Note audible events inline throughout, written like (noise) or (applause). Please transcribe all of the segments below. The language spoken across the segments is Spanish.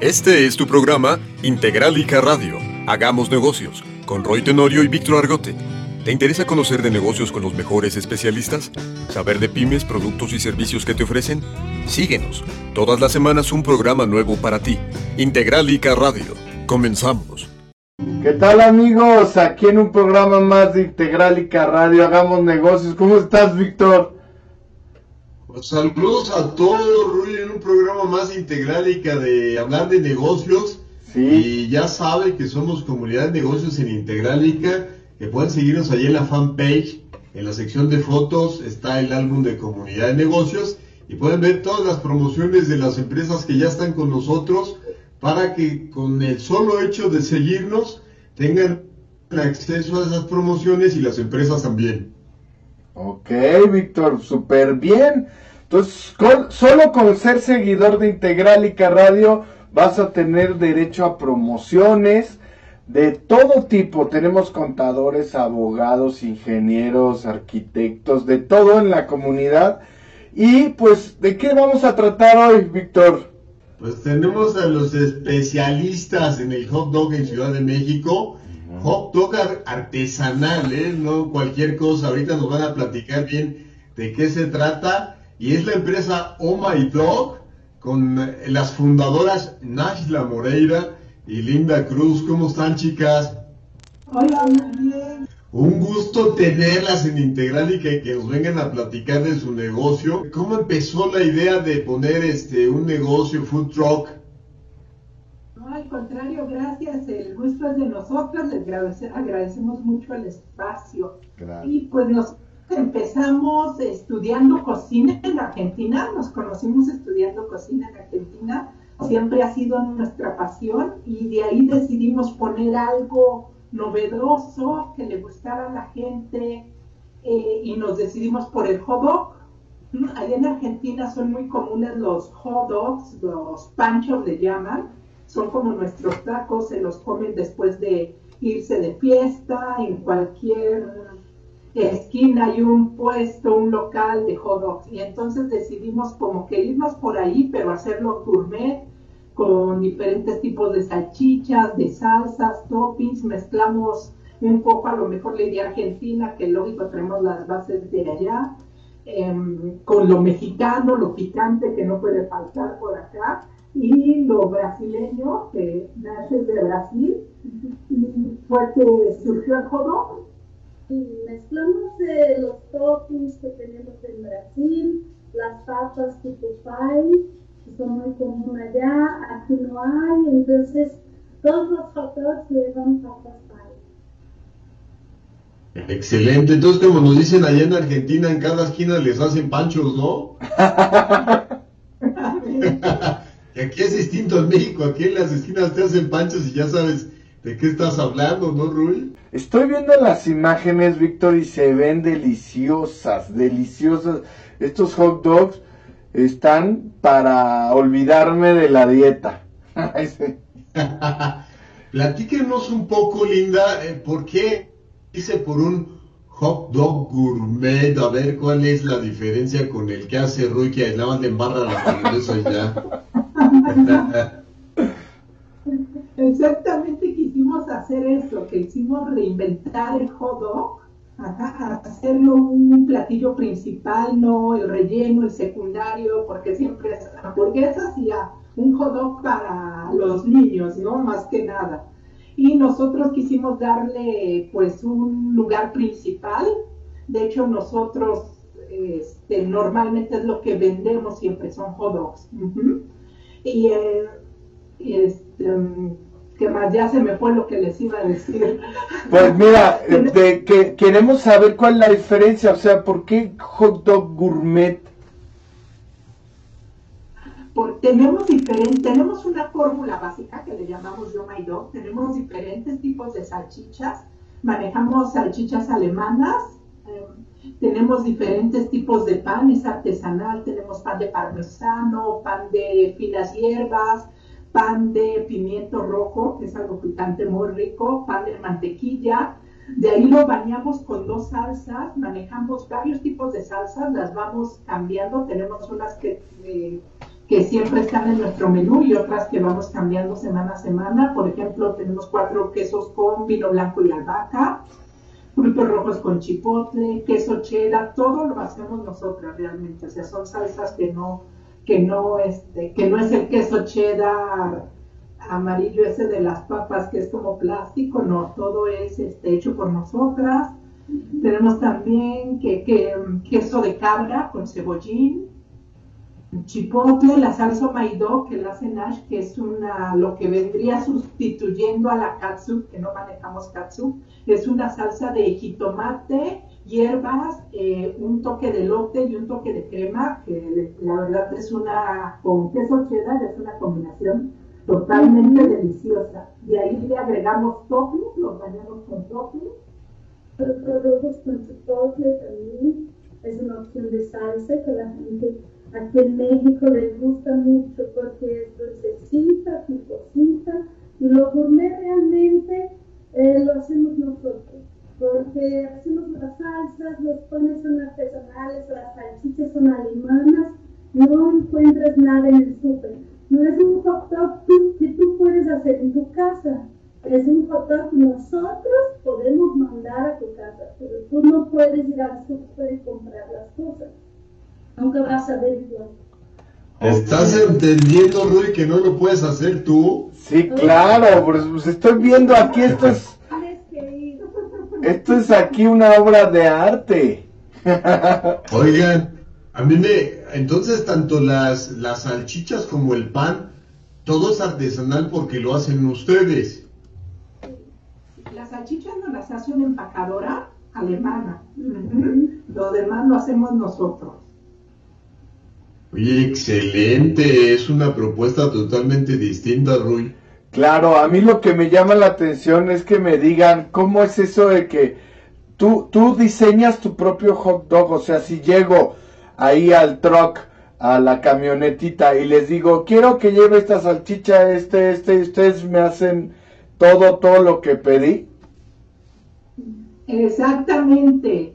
Este es tu programa Integralica Radio. Hagamos negocios con Roy Tenorio y Víctor Argote. ¿Te interesa conocer de negocios con los mejores especialistas? ¿Saber de pymes, productos y servicios que te ofrecen? Síguenos. Todas las semanas un programa nuevo para ti. Integralica Radio. Comenzamos. ¿Qué tal amigos? Aquí en un programa más de Integralica Radio. Hagamos negocios. ¿Cómo estás, Víctor? Pues saludos a todos, Rui, en un programa más Integralica de hablar de negocios. Sí. Y ya sabe que somos comunidad de negocios en Integralica, que pueden seguirnos allí en la fanpage. En la sección de fotos está el álbum de comunidad de negocios y pueden ver todas las promociones de las empresas que ya están con nosotros para que con el solo hecho de seguirnos tengan acceso a esas promociones y las empresas también. Ok, Víctor, súper bien. Entonces, con- solo con ser seguidor de Integralica Radio vas a tener derecho a promociones de todo tipo. Tenemos contadores, abogados, ingenieros, arquitectos, de todo en la comunidad. Y pues, ¿de qué vamos a tratar hoy, Víctor? Pues tenemos a los especialistas en el hot dog en Ciudad de México. Hot dog ar- artesanal, ¿eh? No cualquier cosa. Ahorita nos van a platicar bien de qué se trata. Y es la empresa Oh My Dog con eh, las fundadoras Nashla Moreira y Linda Cruz. ¿Cómo están, chicas? Hola, muy bien. Un gusto tenerlas en Integral y que, que nos vengan a platicar de su negocio. ¿Cómo empezó la idea de poner este un negocio food truck? No, al contrario, gracias. El gusto es de nosotros. Les agradece- agradecemos mucho el espacio. Y pues nos empezamos estudiando cocina en Argentina. Nos conocimos estudiando cocina en Argentina. Siempre ha sido nuestra pasión y de ahí decidimos poner algo novedoso que le gustara a la gente eh, y nos decidimos por el hot dog. Mm, Allá en Argentina son muy comunes los hot dogs, los panchos le llaman, son como nuestros tacos, se los comen después de irse de fiesta, en cualquier esquina hay un puesto, un local de hot dogs, y entonces decidimos como que irnos por ahí, pero hacerlo gourmet, con diferentes tipos de salchichas, de salsas, toppings, mezclamos un poco a lo mejor la idea argentina, que lógico tenemos las bases de allá, em, con lo mexicano, lo picante que no puede faltar por acá, y lo brasileño, que nace de Brasil, y fue que surgió el hot mezclamos eh, los toppings que tenemos en Brasil, las papas tipo pie, que son muy comunes allá, aquí no hay, entonces todos los hot dogs llevan papas pie. Excelente. Entonces, como nos dicen allá en Argentina, en cada esquina les hacen panchos, ¿no? (laughs) (laughs) y aquí es distinto en México. Aquí en las esquinas te hacen panchos y ya sabes de qué estás hablando, ¿no, Rui? Estoy viendo las imágenes, Víctor, y se ven deliciosas, deliciosas. Estos hot dogs están para olvidarme de la dieta. (laughs) (laughs) Platíquenos un poco, Linda, eh, ¿por qué hice por un hot dog gourmet? A ver cuál es la diferencia con el que hace Rui, que nada más le embarra la mayonesa y ya. (laughs) Exactamente quisimos hacer eso, que hicimos reinventar el hot dog, hacerlo un platillo principal, no el relleno, el secundario, porque siempre es hamburguesas y un hot dog para los niños, ¿no? Más que nada. Y nosotros quisimos darle pues un lugar principal, de hecho nosotros este, normalmente es lo que vendemos siempre, son hot dogs. Eh, y este, ¿qué más? Ya se me fue lo que les iba a decir. Pues mira, (laughs) de que queremos saber cuál es la diferencia, o sea, ¿por qué hot dog gourmet? Por- tenemos diferentes, tenemos una fórmula básica que le llamamos Yo My Dog, tenemos diferentes tipos de salchichas, manejamos salchichas alemanas, eh, tenemos diferentes tipos de pan, es artesanal, tenemos pan de parmesano, pan de finas hierbas, pan de pimiento rojo, que es algo picante muy rico, pan de mantequilla, De ahí lo bañamos con dos salsas, manejamos varios tipos de salsas, las vamos cambiando, tenemos unas que, eh, que siempre están en nuestro menú y otras que vamos cambiando semana a semana. Por ejemplo, tenemos cuatro quesos con vino blanco y albahaca, frutos rojos con chipotle, queso cheddar, todo lo hacemos nosotras realmente. O sea, son salsas que no, que no, este, que no es el queso cheddar amarillo ese de las papas que es como plástico, no, todo es este, hecho por nosotras. Tenemos también que, que, queso de cabra con cebollín, chipotle, la salsa maidó que la hace Nash, que es una, lo que vendría sustituyendo a la katsu, que no manejamos katsu, es una salsa de jitomate, hierbas, eh, un toque de lote y un toque de crema, que la verdad es una, con queso cheddar es una combinación totalmente deliciosa. Y ahí le agregamos toppings, los bañamos con toppings. Los rojos con chipotle también es una opción de salsa que la gente aquí en México les gusta mucho porque es dulcecita, picosita y lo gourmet realmente eh, lo hacemos nosotros porque hacemos las salsas, los panes son artesanales, las salchichas son alemanas, no encuentras nada en el súper. No es un hot dog que tú puedes hacer en tu casa, es un hot dog que nosotros podemos mandar a tu casa, pero tú no puedes ir al súper y comprar las cosas. Nunca vas a ver igual. ¿Estás entendiendo, Rui, que no lo puedes hacer tú? Sí, claro, pues estoy viendo aquí esto es... Esto es aquí una obra de arte. (laughs) Oigan, a mí me... Entonces, tanto las, las salchichas como el pan, todo es artesanal porque lo hacen ustedes. Las salchichas no las hace una empacadora alemana. Lo demás lo hacemos nosotros. Oye, excelente, es una propuesta totalmente distinta, Rui. Claro, a mí lo que me llama la atención es que me digan cómo es eso de que tú, tú diseñas tu propio hot dog, o sea, si llego ahí al truck, a la camionetita y les digo, quiero que lleve esta salchicha, este, este, y ustedes me hacen todo, todo lo que pedí. Exactamente.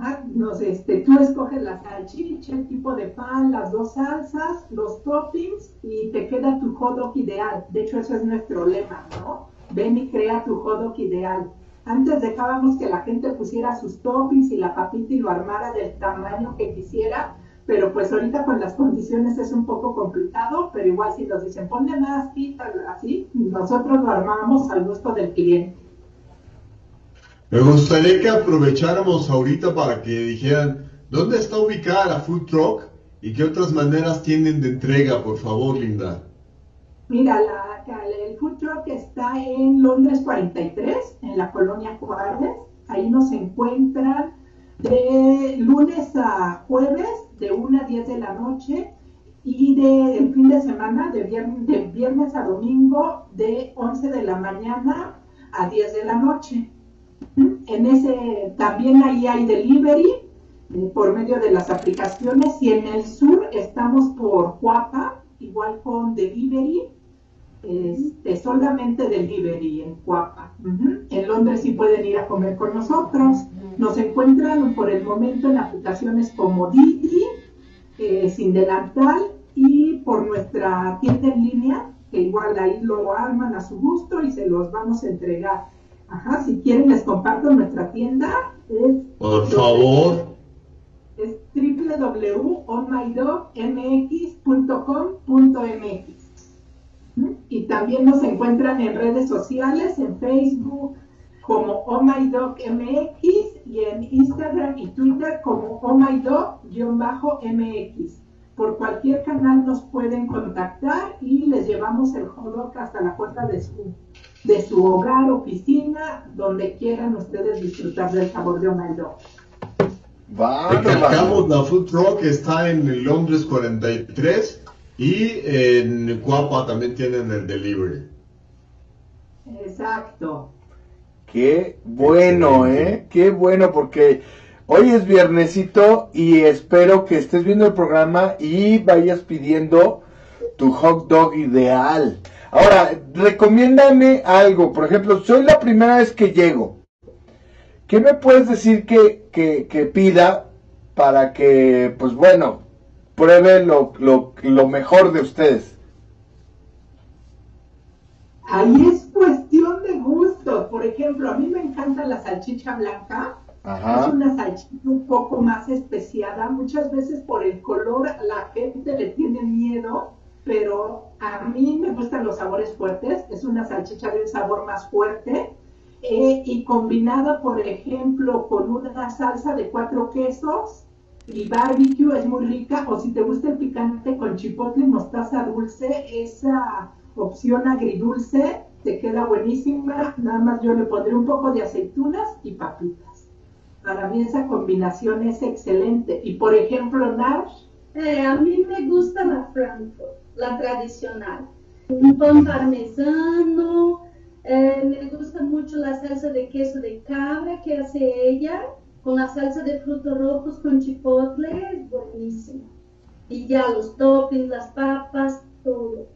Ajá, no sé, este, tú escoges la salchicha, el tipo de pan, las dos salsas, los toppings y te queda tu hot dog ideal. De hecho, eso es nuestro lema, ¿no? Ven y crea tu hot dog ideal. Antes dejábamos que la gente pusiera sus toppings y la papita y lo armara del tamaño que quisiera, pero pues ahorita con las condiciones es un poco complicado, pero igual si nos dicen ponle más, pita, así, nosotros lo armamos al gusto del cliente. Me gustaría que aprovecháramos ahorita para que dijeran dónde está ubicada la food truck y qué otras maneras tienen de entrega, por favor, Linda. Mira, la, el food truck está en Londres 43, en la colonia Juárez. Ahí nos encuentran de lunes a jueves, de 1 a 10 de la noche, y de el fin de semana, de viernes, a domingo, de 11 de la mañana a 10 de la noche. En ese también ahí hay delivery eh, por medio de las aplicaciones y en el sur estamos por Cuapa, igual con delivery, este, solamente delivery en Cuapa. En Londres sí pueden ir a comer con nosotros. Nos encuentran por el momento en aplicaciones como Didi, eh, Sin Delantal y por nuestra tienda en línea, que igual ahí lo arman a su gusto y se los vamos a entregar. Ajá, si quieren les comparto nuestra tienda. Es Por favor. Es www.onmydogmx.com.mx y también nos encuentran en redes sociales, en Facebook como OhMyDogMX y en Instagram y Twitter como OhMyDog-MX. Por cualquier canal nos pueden contactar y les llevamos el hot hasta la puerta de su de su hogar, oficina, donde quieran ustedes disfrutar del sabor de un hot Recalcamos, la Food Truck está en Londres 43 y en Cuapa también tienen el delivery. Exacto. Qué bueno, ¿eh? Qué bueno, porque hoy es viernesito y espero que estés viendo el programa y vayas pidiendo tu hot dog ideal. Ahora, recomiéndame algo. Por ejemplo, soy la primera vez que llego. ¿Qué me puedes decir que, que, pida para que, pues bueno, pruebe lo, lo, lo mejor de ustedes. Ahí es cuestión de gusto. Por ejemplo, a mí me encanta la salchicha blanca. Es una salchicha un poco más especiada. Muchas veces por el color la gente le tiene miedo, pero a mí me gustan los sabores fuertes. Es una salchicha de un sabor más fuerte. Eh, y combinada, por ejemplo, con una salsa de cuatro quesos y barbecue es muy rica. O si te gusta el picante con chipotle y mostaza dulce, esa opción agridulce te queda buenísima. Nada más yo le pondré un poco de aceitunas y papitas. Para mí esa combinación es excelente. Y por ejemplo, Nash. Eh, a mí me gusta la Frankfurt, la tradicional. Un pan parmesano. Eh, me gusta mucho la salsa de queso de cabra que hace ella con la salsa de frutos rojos con chipotle, buenísimo. Y ya los toppings, las papas, todo.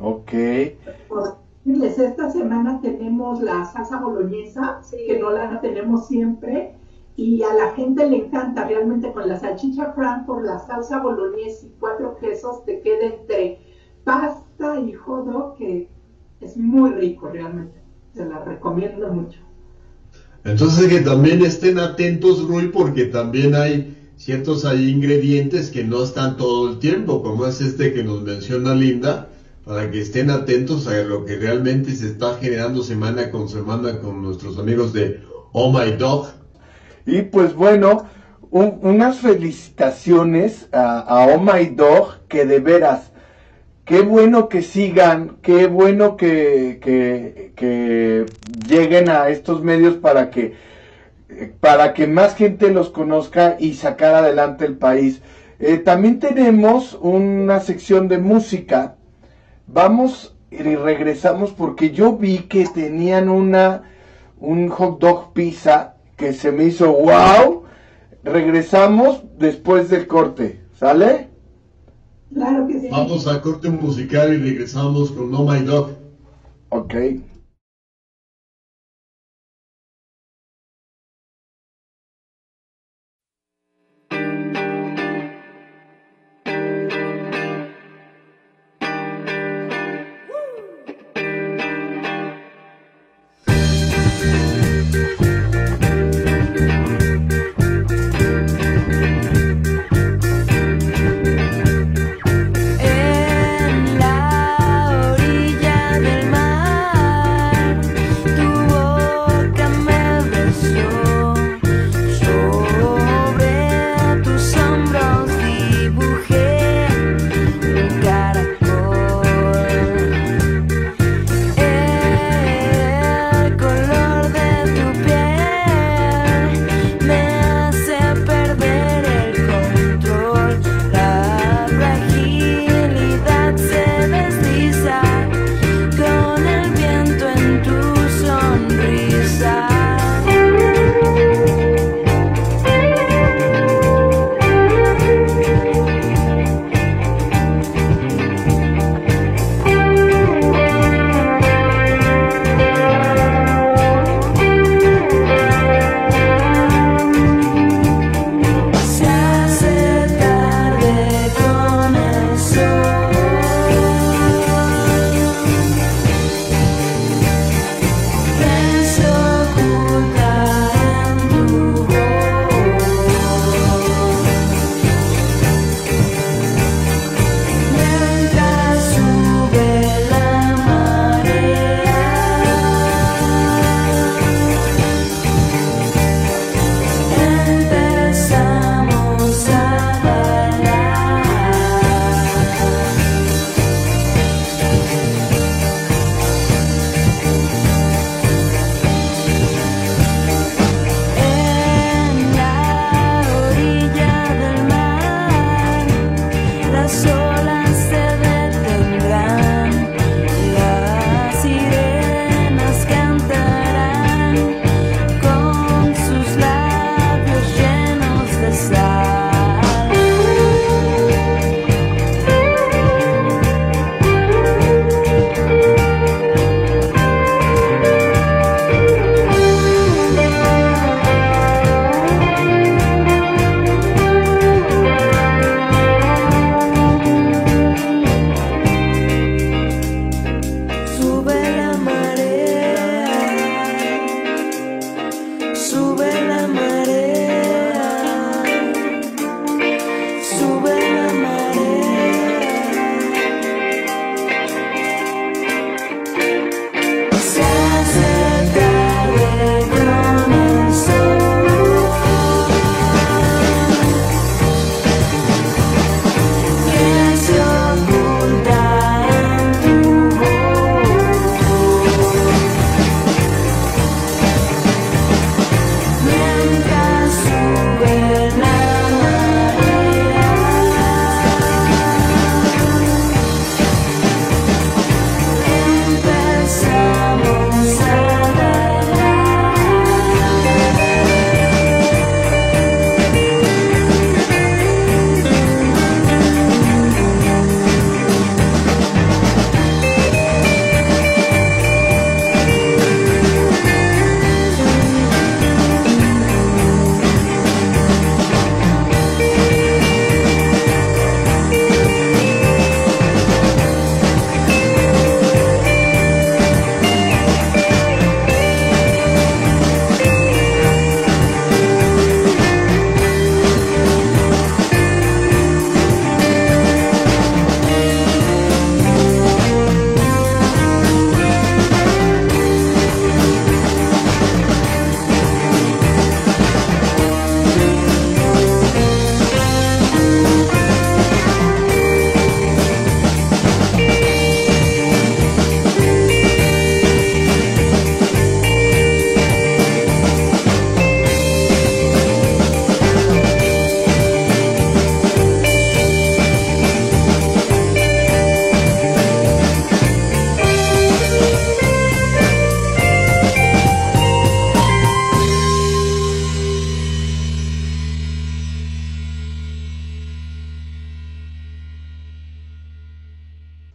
Ok. esta semana tenemos la salsa boloñesa, que no la tenemos siempre, y a la gente le encanta realmente con la salchicha Frankfurt, la salsa boloñesa y cuatro quesos, te queda entre pasta y jodo, que es muy rico realmente. Se la recomiendo mucho. Entonces que también estén atentos, Rui, porque también hay ciertos ingredientes que no están todo el tiempo, como es este que nos menciona Linda, para que estén atentos a lo que realmente se está generando semana con semana con nuestros amigos de Oh My Dog. Y pues bueno, unas felicitaciones a, Oh My Dog, que de veras, qué bueno que sigan, qué bueno que, que, lleguen a estos medios para que, para que más gente los conozca y sacar adelante el país. Eh, también tenemos una sección de música Vamos y regresamos porque yo vi que tenían una un hot dog pizza que se me hizo wow. Regresamos después del corte, ¿sale? Claro que sí. Vamos a corte musical y regresamos con No My Dog. Ok.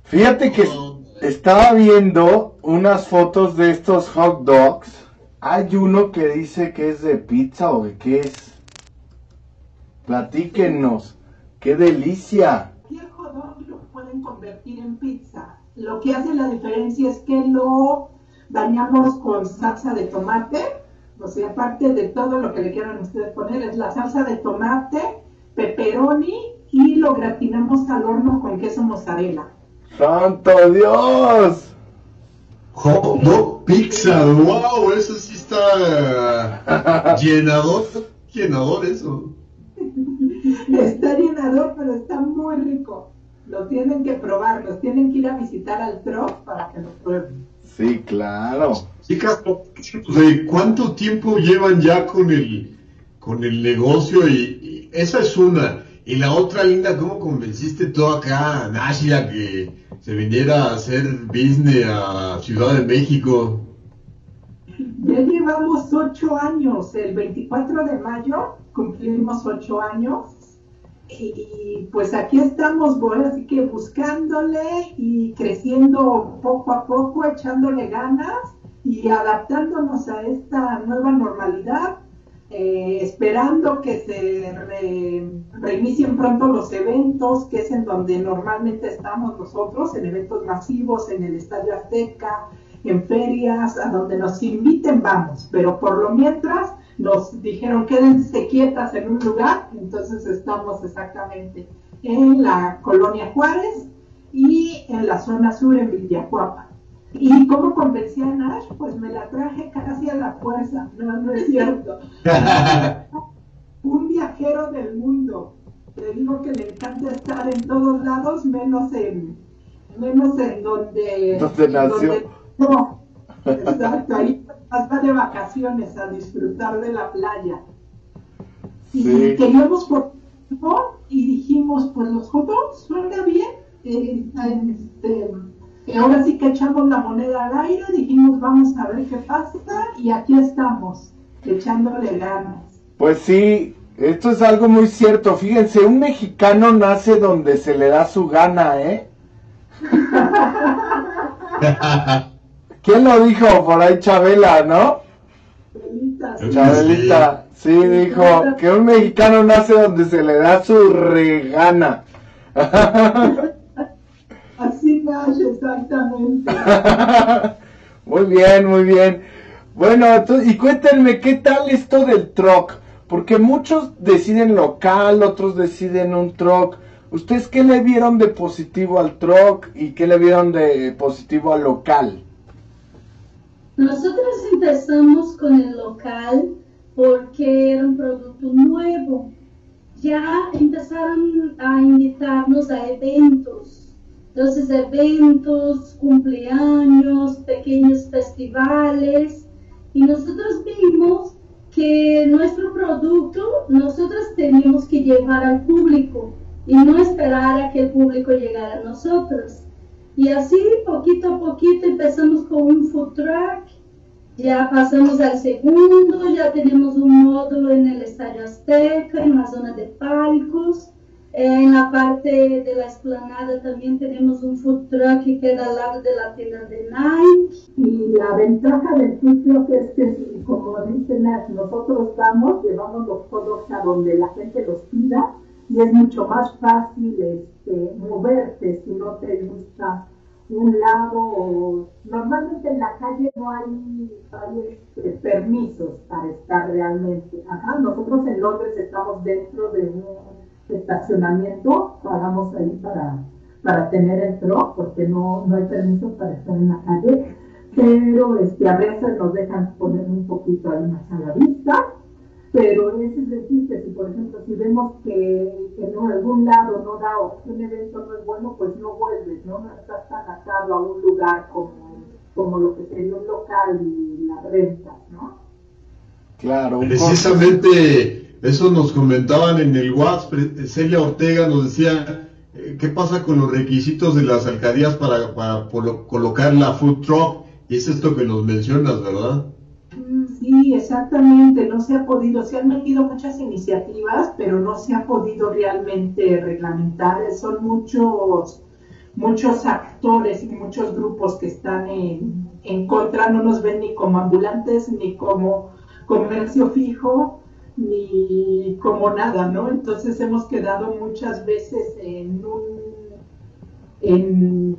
Fíjate que estaba viendo unas fotos de estos hot dogs. Hay uno que dice que es de pizza o de qué es. Platíquenos. ¡Qué delicia! Cualquier hot dog lo pueden convertir en pizza. Lo que hace la diferencia es que lo dañamos con salsa de tomate. O sea, aparte de todo lo que le quieran ustedes poner, es la salsa de tomate, pepperoni y lo gratinamos al horno con queso mozzarella. ¡Santo Dios! Hot dog pizza, wow, eso sí está (laughs) llenador, llenador eso. Está llenador, pero está muy rico. Lo tienen que probar, los tienen que ir a visitar al TROP para que lo prueben. Sí, claro. Chicas, ¿cuánto tiempo llevan ya con el, con el negocio? Y, esa es una. Y la otra, Linda, ¿cómo convenciste todo acá a que se viniera a hacer business a Ciudad de México? Ya llevamos ocho años. El 24 de mayo cumplimos ocho años. Y, pues aquí estamos, bueno, así que buscándole y creciendo poco a poco, echándole ganas y adaptándonos a esta nueva normalidad, eh, esperando que se reinicien pronto los eventos, que es en donde normalmente estamos nosotros, en eventos masivos, en el Estadio Azteca, en ferias, a donde nos inviten vamos, pero por lo mientras nos dijeron quédense quietas en un lugar, entonces estamos exactamente en la colonia Juárez y en la zona sur en Villacuapa. ¿Y cómo convencí a Nash? Pues me la traje casi a la fuerza, (laughs) no, no es cierto. un viajero del mundo. Le digo que le encanta estar en todos lados, menos en, menos en donde... ¿Dónde nació? no, exacto, ahí va de vacaciones a disfrutar de la playa. Y queríamos por y dijimos, pues los fotos suena bien. Eh, este, ahora sí que echamos la moneda al aire, dijimos vamos a ver qué pasa y aquí estamos, echándole ganas. Pues sí, esto es algo muy cierto. Fíjense, un mexicano nace donde se le da su gana, ¿eh? (laughs) ¿Quién lo dijo? Por ahí Chabela, ¿no? Chabelita, sí, dijo que un mexicano nace donde se le da su regana. (laughs) Exactamente. (laughs) muy bien, muy bien. Bueno, y cuéntenme, ¿qué tal esto del truck? Porque muchos deciden local, otros deciden un truck. ¿Ustedes qué le vieron de positivo al truck y qué le vieron de positivo al local? Nosotros empezamos con el local porque era un producto nuevo. Ya empezaron a invitarnos a eventos. Entonces, eventos, cumpleaños, pequeños festivales. Y nosotros vimos que nuestro producto nosotros teníamos que llevar al público y no esperar a que el público llegara a nosotros. Y así, poquito a poquito, empezamos con un food truck, ya pasamos al segundo, ya tenemos un módulo en el Estadio Azteca, en la zona de palcos. En la parte de la explanada también tenemos un food truck que queda al lado de la tienda de Nike. Y la ventaja del food truck es que, como dice nosotros vamos, llevamos los productos a donde la gente los pida y es mucho más fácil este, moverte si no te gusta un lado. Normalmente en la calle no hay, este, permisos para estar realmente. Ajá, nosotros en Londres estamos dentro de un estacionamiento, pagamos ahí para, para tener el truck porque no, no hay permisos para estar en la calle, pero este, a veces nos dejan poner un poquito ahí más a la vista pero es decir que si por ejemplo si vemos que, en algún lado no da o un evento no es bueno, pues no vuelves, ¿no? No estás tan atado a un lugar como, como lo que sería un local y la renta, ¿no? Claro. Precisamente eso nos comentaban en el WhatsApp, Celia Ortega nos decía, eh, ¿qué pasa con los requisitos de las alcaldías para, para colocar la food truck? Y es esto que nos mencionas, ¿verdad? Sí, exactamente, no se ha podido, se han metido muchas iniciativas, pero no se ha podido realmente reglamentar, son muchos muchos actores y muchos grupos que están en, en contra no nos ven ni como ambulantes, ni como comercio fijo, ni como nada, ¿no? Entonces hemos quedado muchas veces en un, en,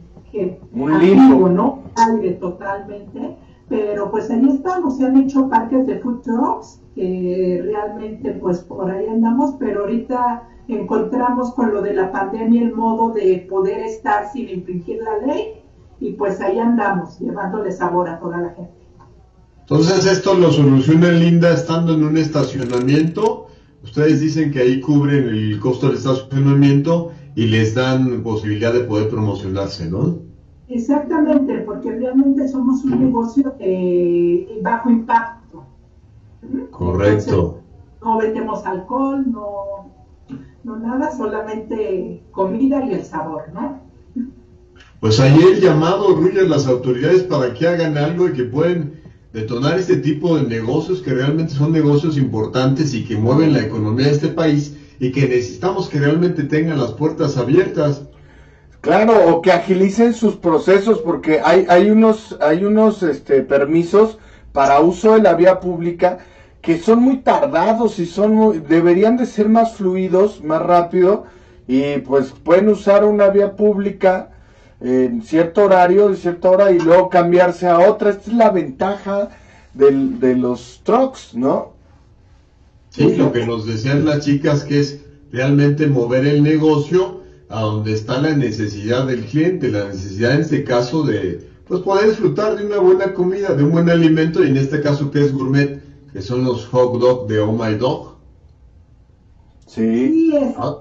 un limbo, ¿no? Aire totalmente, pero pues ahí estamos, se han hecho parques de food trucks, que realmente pues por ahí andamos, pero ahorita encontramos con lo de la pandemia el modo de poder estar sin infringir la ley y pues ahí andamos, llevándole sabor a toda la gente. Entonces esto lo soluciona Linda estando en un estacionamiento. Ustedes dicen que ahí cubren el costo del estacionamiento y les dan posibilidad de poder promocionarse, ¿no? Exactamente, porque realmente somos un negocio de bajo impacto. Correcto. no vendemos alcohol, no, no nada, solamente comida y el sabor, ¿no? Pues ahí el llamado, Ruy, a las autoridades para que hagan algo y que pueden detonar este tipo de negocios que realmente son negocios importantes y que mueven la economía de este país y que necesitamos que realmente tengan las puertas abiertas. Claro, o que agilicen sus procesos porque hay, hay unos, hay unos este, permisos para uso de la vía pública que son muy tardados y son deberían de ser más fluidos, más rápido y pues pueden usar una vía pública en cierto horario, de cierta hora, y luego cambiarse a otra. Esta es la ventaja de los trucks, ¿no? Sí, lo que nos decían las chicas que es realmente mover el negocio a donde está la necesidad del cliente, la necesidad en este caso de pues poder disfrutar de una buena comida, de un buen alimento, y en este caso que es gourmet, que son los hot dog de Oh My Dog. Sí. Ah,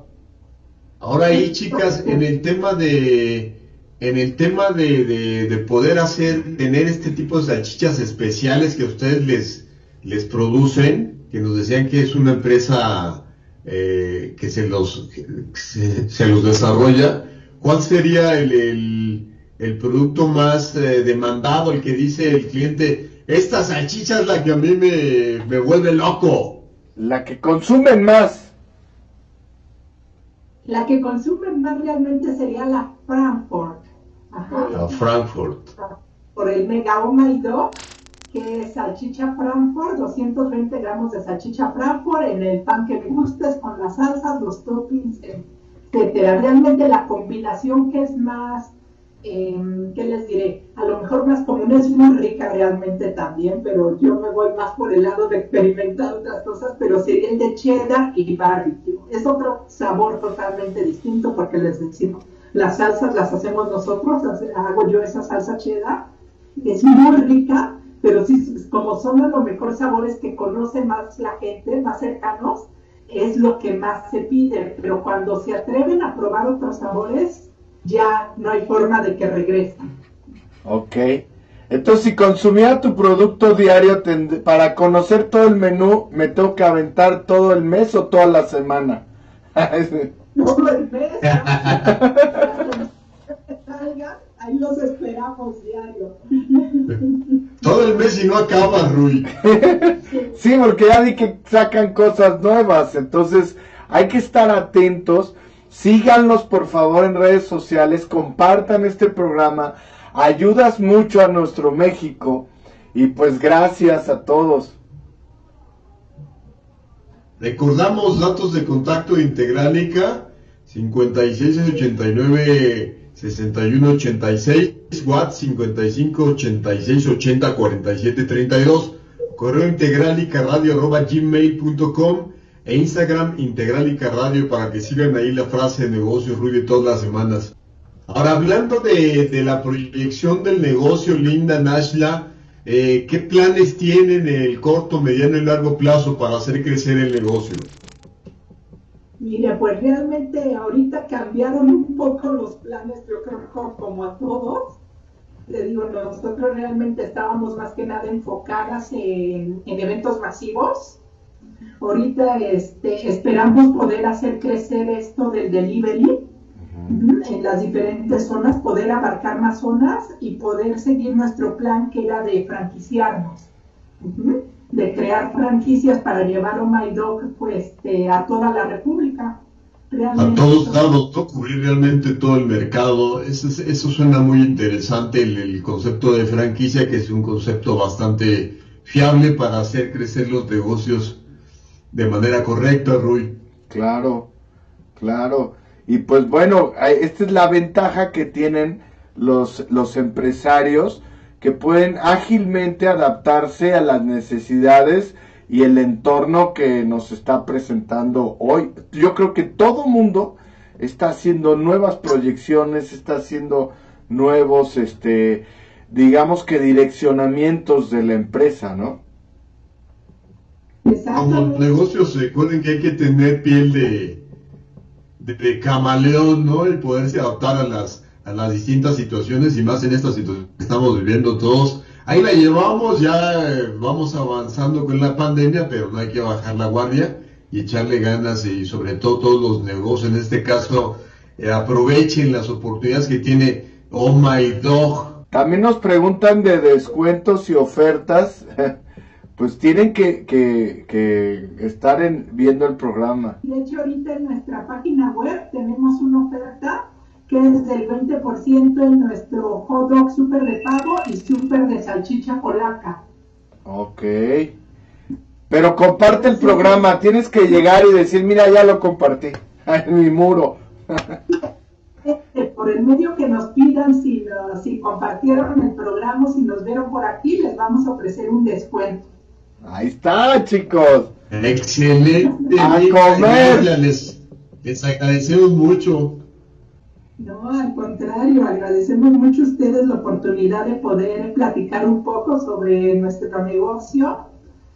ahora ahí, chicas, en el tema de en el tema de, poder hacer, tener este tipo de salchichas especiales que ustedes les, les producen, que nos decían que es una empresa eh, que se los, se, los desarrolla, ¿cuál sería el, el, producto más eh, demandado, el que dice el cliente, esta salchicha es la que a mí me, me vuelve loco? La que consumen más. La que consumen más realmente sería la Frankfurt a Frankfurt. Por el Mega Dog, que es salchicha Frankfurt, 220 gramos de salchicha Frankfurt en el pan que me gustes, con las salsas, los toppings, etcétera. Realmente la combinación que es más, eh, ¿qué les diré? A lo mejor más común es muy rica realmente también, pero yo me voy más por el lado de experimentar otras cosas, pero sería el de cheddar y barbecue. Es otro sabor totalmente distinto porque les decimos las salsas las hacemos nosotros, hago yo esa salsa cheddar, es muy rica, pero sí, como son los mejores sabores que conoce más la gente, más cercanos, es lo que más se pide. Pero cuando se atreven a probar otros sabores, ya no hay forma de que regresen. Ok. Entonces, si consumía tu producto diario para conocer todo el menú, me tengo que aventar todo el mes o toda la semana. (laughs) (laughs) todo el mes. ahí los esperamos diario. Todo el mes y no acaba, Rui. Sí, porque ya di que sacan cosas nuevas, entonces hay que estar atentos. Síganlos por favor en redes sociales, compartan este programa, ayudas mucho a nuestro México y pues gracias a todos. Recordamos datos de contacto de Integralica 5689 6186 Watt 55 86 80 47 32 correo e Instagram integralica radio para que sigan ahí la frase de negocios Ruby todas las semanas. Ahora hablando de, de la proyección del negocio Linda Nashla, eh, ¿qué planes tienen en el corto, mediano y largo plazo para hacer crecer el negocio? Mire, pues realmente ahorita cambiaron un poco los planes, yo creo como a todos. Le digo, nosotros realmente estábamos más que nada enfocadas en, eventos masivos. Ahorita este, esperamos poder hacer crecer esto del delivery en las diferentes zonas, poder abarcar más zonas y poder seguir nuestro plan que era de franquiciarnos, de crear franquicias para llevar a My Dog pues, este, a toda la República. a todos lados, ¿no? cubrir realmente todo el mercado. Eso, eso suena muy interesante, el, concepto de franquicia, que es un concepto bastante fiable para hacer crecer los negocios de manera correcta, Rui. Claro, claro. Y pues bueno, esta es la ventaja que tienen los, los empresarios que pueden ágilmente adaptarse a las necesidades y el entorno que nos está presentando hoy. Yo creo que todo mundo está haciendo nuevas proyecciones, está haciendo nuevos, este, digamos que direccionamientos de la empresa, ¿no? Como negocios, recuerden que hay que tener piel de, de, camaleón, ¿no? El poderse adaptar a las, a las distintas situaciones y más en esta situación que estamos viviendo todos Ahí la llevamos, ya eh, vamos avanzando con la pandemia, pero no hay que bajar la guardia y echarle ganas y sobre todo todos los negocios, en este caso, eh, aprovechen las oportunidades que tiene Oh My Dog. También nos preguntan de descuentos y ofertas. (laughs) Pues tienen que, que, estar en, viendo el programa. De hecho, ahorita en nuestra página web tenemos una oferta que es del 20% en nuestro hot dog super de pavo y super de salchicha polaca. Ok. Pero comparte el programa, tienes que llegar y decir, mira, ya lo compartí (laughs) en mi muro. Este, por el medio que nos pidan, si, si compartieron el programa, si nos vieron por aquí, les vamos a ofrecer un descuento. Ahí está, chicos. Excelente. A comer. Les, les agradecemos mucho. No, al contrario, agradecemos mucho a ustedes la oportunidad de poder platicar un poco sobre nuestro negocio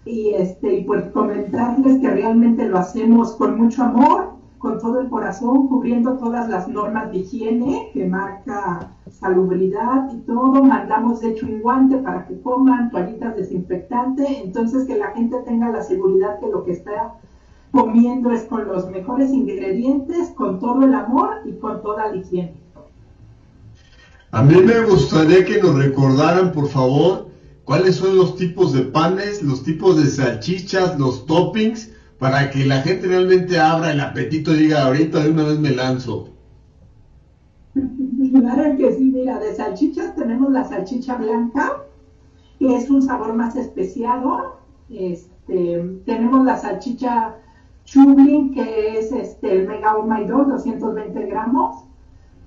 y este y pues comentarles que realmente lo hacemos con mucho amor, con todo el corazón, cubriendo todas las normas de higiene que marca salubridad y todo. Mandamos de hecho un guante para que coman toallitas desinfectantes, entonces que la gente tenga la seguridad que lo que está comiendo es con los mejores ingredientes, con todo el amor y con toda la higiene. A mí me gustaría que nos recordaran, por favor, cuáles son los tipos de panes, los tipos de salchichas, los toppings, para que la gente realmente abra el apetito y diga, ahorita de una vez me lanzo. (laughs) Claro que sí, mira, de salchichas tenemos la salchicha blanca, que es un sabor más especiado. Este, tenemos la salchicha Chublin, que es este, el Mega Oh My 220 gramos.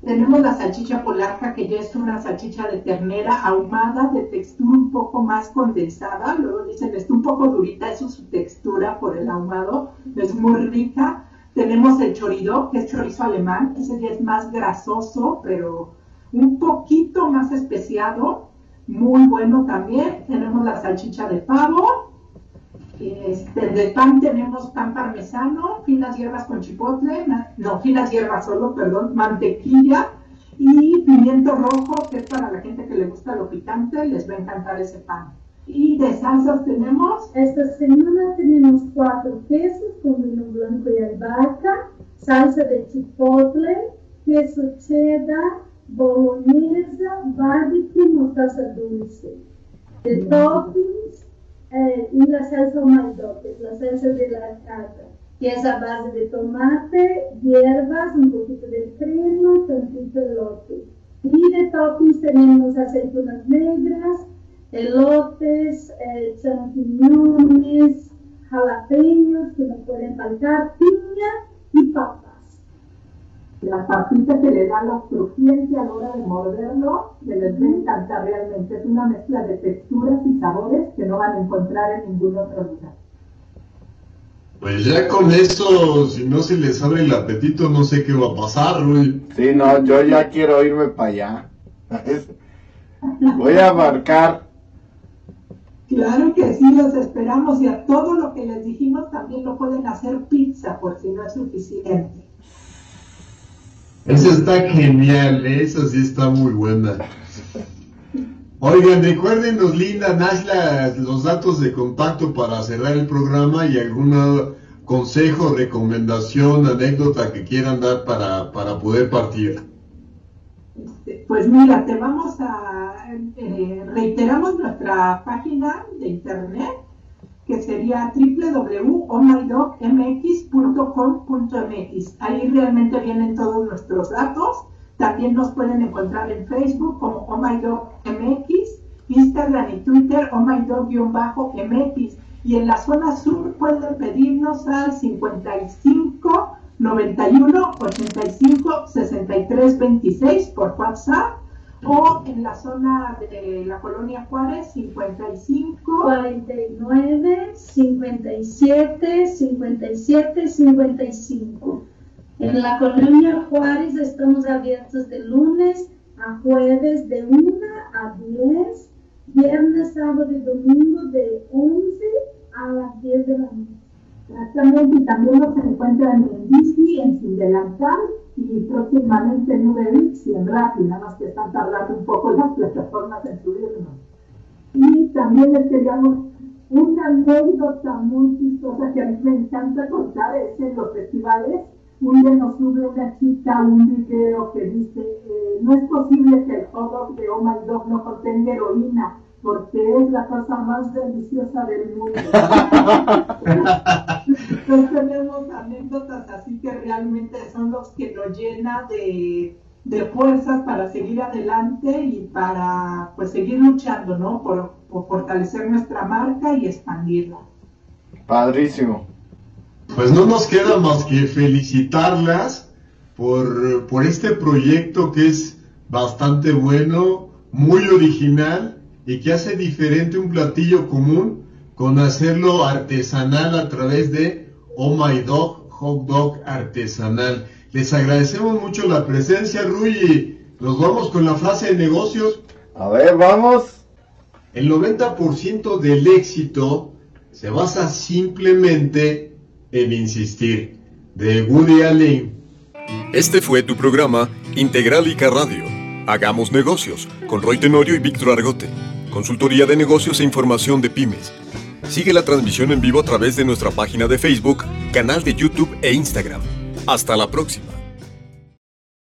Tenemos la salchicha polaca, que ya es una salchicha de ternera ahumada, de textura un poco más condensada. Luego dicen, está un poco durita, eso es su textura por el ahumado, es muy rica. Tenemos el chorizo, que es chorizo alemán, ese ya es más grasoso, pero un poquito más especiado, muy bueno también. Tenemos la salchicha de pavo, este, de pan tenemos pan parmesano, finas hierbas con chipotle, no, finas hierbas solo, perdón, mantequilla y pimiento rojo, que es para la gente que le gusta lo picante, les va a encantar ese pan. Y de salsas tenemos... Esta semana tenemos cuatro quesos con vino blanco y albahaca, salsa de chipotle, queso cheddar, bolognesa, barbecue, mostaza dulce. De toppings, eh, y la salsa es la salsa de la casa, que es a base de tomate, hierbas, un poquito de crema, tantito elote. Y de toppings tenemos aceitunas negras, elotes, eh, champiñones, jalapeños que no pueden faltar, piña y papas la papita que le da la crujiente a la hora de morderlo, que les va a encantar realmente. Es una mezcla de texturas y sabores que no van a encontrar en ningún otro lugar. Pues ya con eso, si no se les abre el apetito, no sé qué va a pasar, Rui. Sí, no, yo ya quiero irme para allá. Voy a abarcar. Claro que sí, los esperamos y a todo lo que les dijimos también lo pueden hacer pizza por si no es suficiente. Eso está genial, eso sí está muy buena. Oigan, recuérdenos, Linda, Nashla, los datos de contacto para cerrar el programa y algún consejo, recomendación, anécdota que quieran dar para, para poder partir. Este, pues mira, te vamos a, eh, reiteramos nuestra página de internet que sería www.omydogmx.com.mx. Ahí realmente vienen todos nuestros datos. También nos pueden encontrar en Facebook como omydogmx, Instagram y Twitter omydog-mx. Y en la zona sur pueden pedirnos al 55 91 85 63 26 por WhatsApp en la zona de la colonia Juárez 55 49 57 57 55. En la colonia Juárez estamos abiertos de lunes a jueves de 1 a 10, viernes, sábado y domingo de 11 a las 10 de la noche. Exactamente, y también nos encuentran en Disney, en Sin Delantal y próximamente en VX y en Rappi, nada más que están tardando un poco las plataformas en subirnos. Y también les queríamos una anécdota muy chistosa que a mí me encanta contar, es en los festivales. Un día nos sube una chica un video que dice, eh, no es posible que el hot de Oh My Dog no contenga heroína, porque es la cosa más deliciosa del mundo. (laughs) Entonces tenemos anécdotas así que realmente son los que nos llena de, de fuerzas para seguir adelante y para pues seguir luchando, ¿no? Por, por fortalecer nuestra marca y expandirla. Padrísimo. Pues no nos queda más que felicitarlas por, por este proyecto que es bastante bueno, muy original y que hace diferente un platillo común con hacerlo artesanal a través de Oh My Dog Hot Dog Artesanal. Les agradecemos mucho la presencia, Rui, y nos vamos con la frase de negocios. A ver, vamos. El 90% del éxito se basa simplemente en insistir. De Woody Allen. Este fue tu programa Integralica Radio. Hagamos negocios con Roy Tenorio y Víctor Argote. Consultoría de negocios e información de pymes. Sigue la transmisión en vivo a través de nuestra página de Facebook, canal de YouTube e Instagram. Hasta la próxima.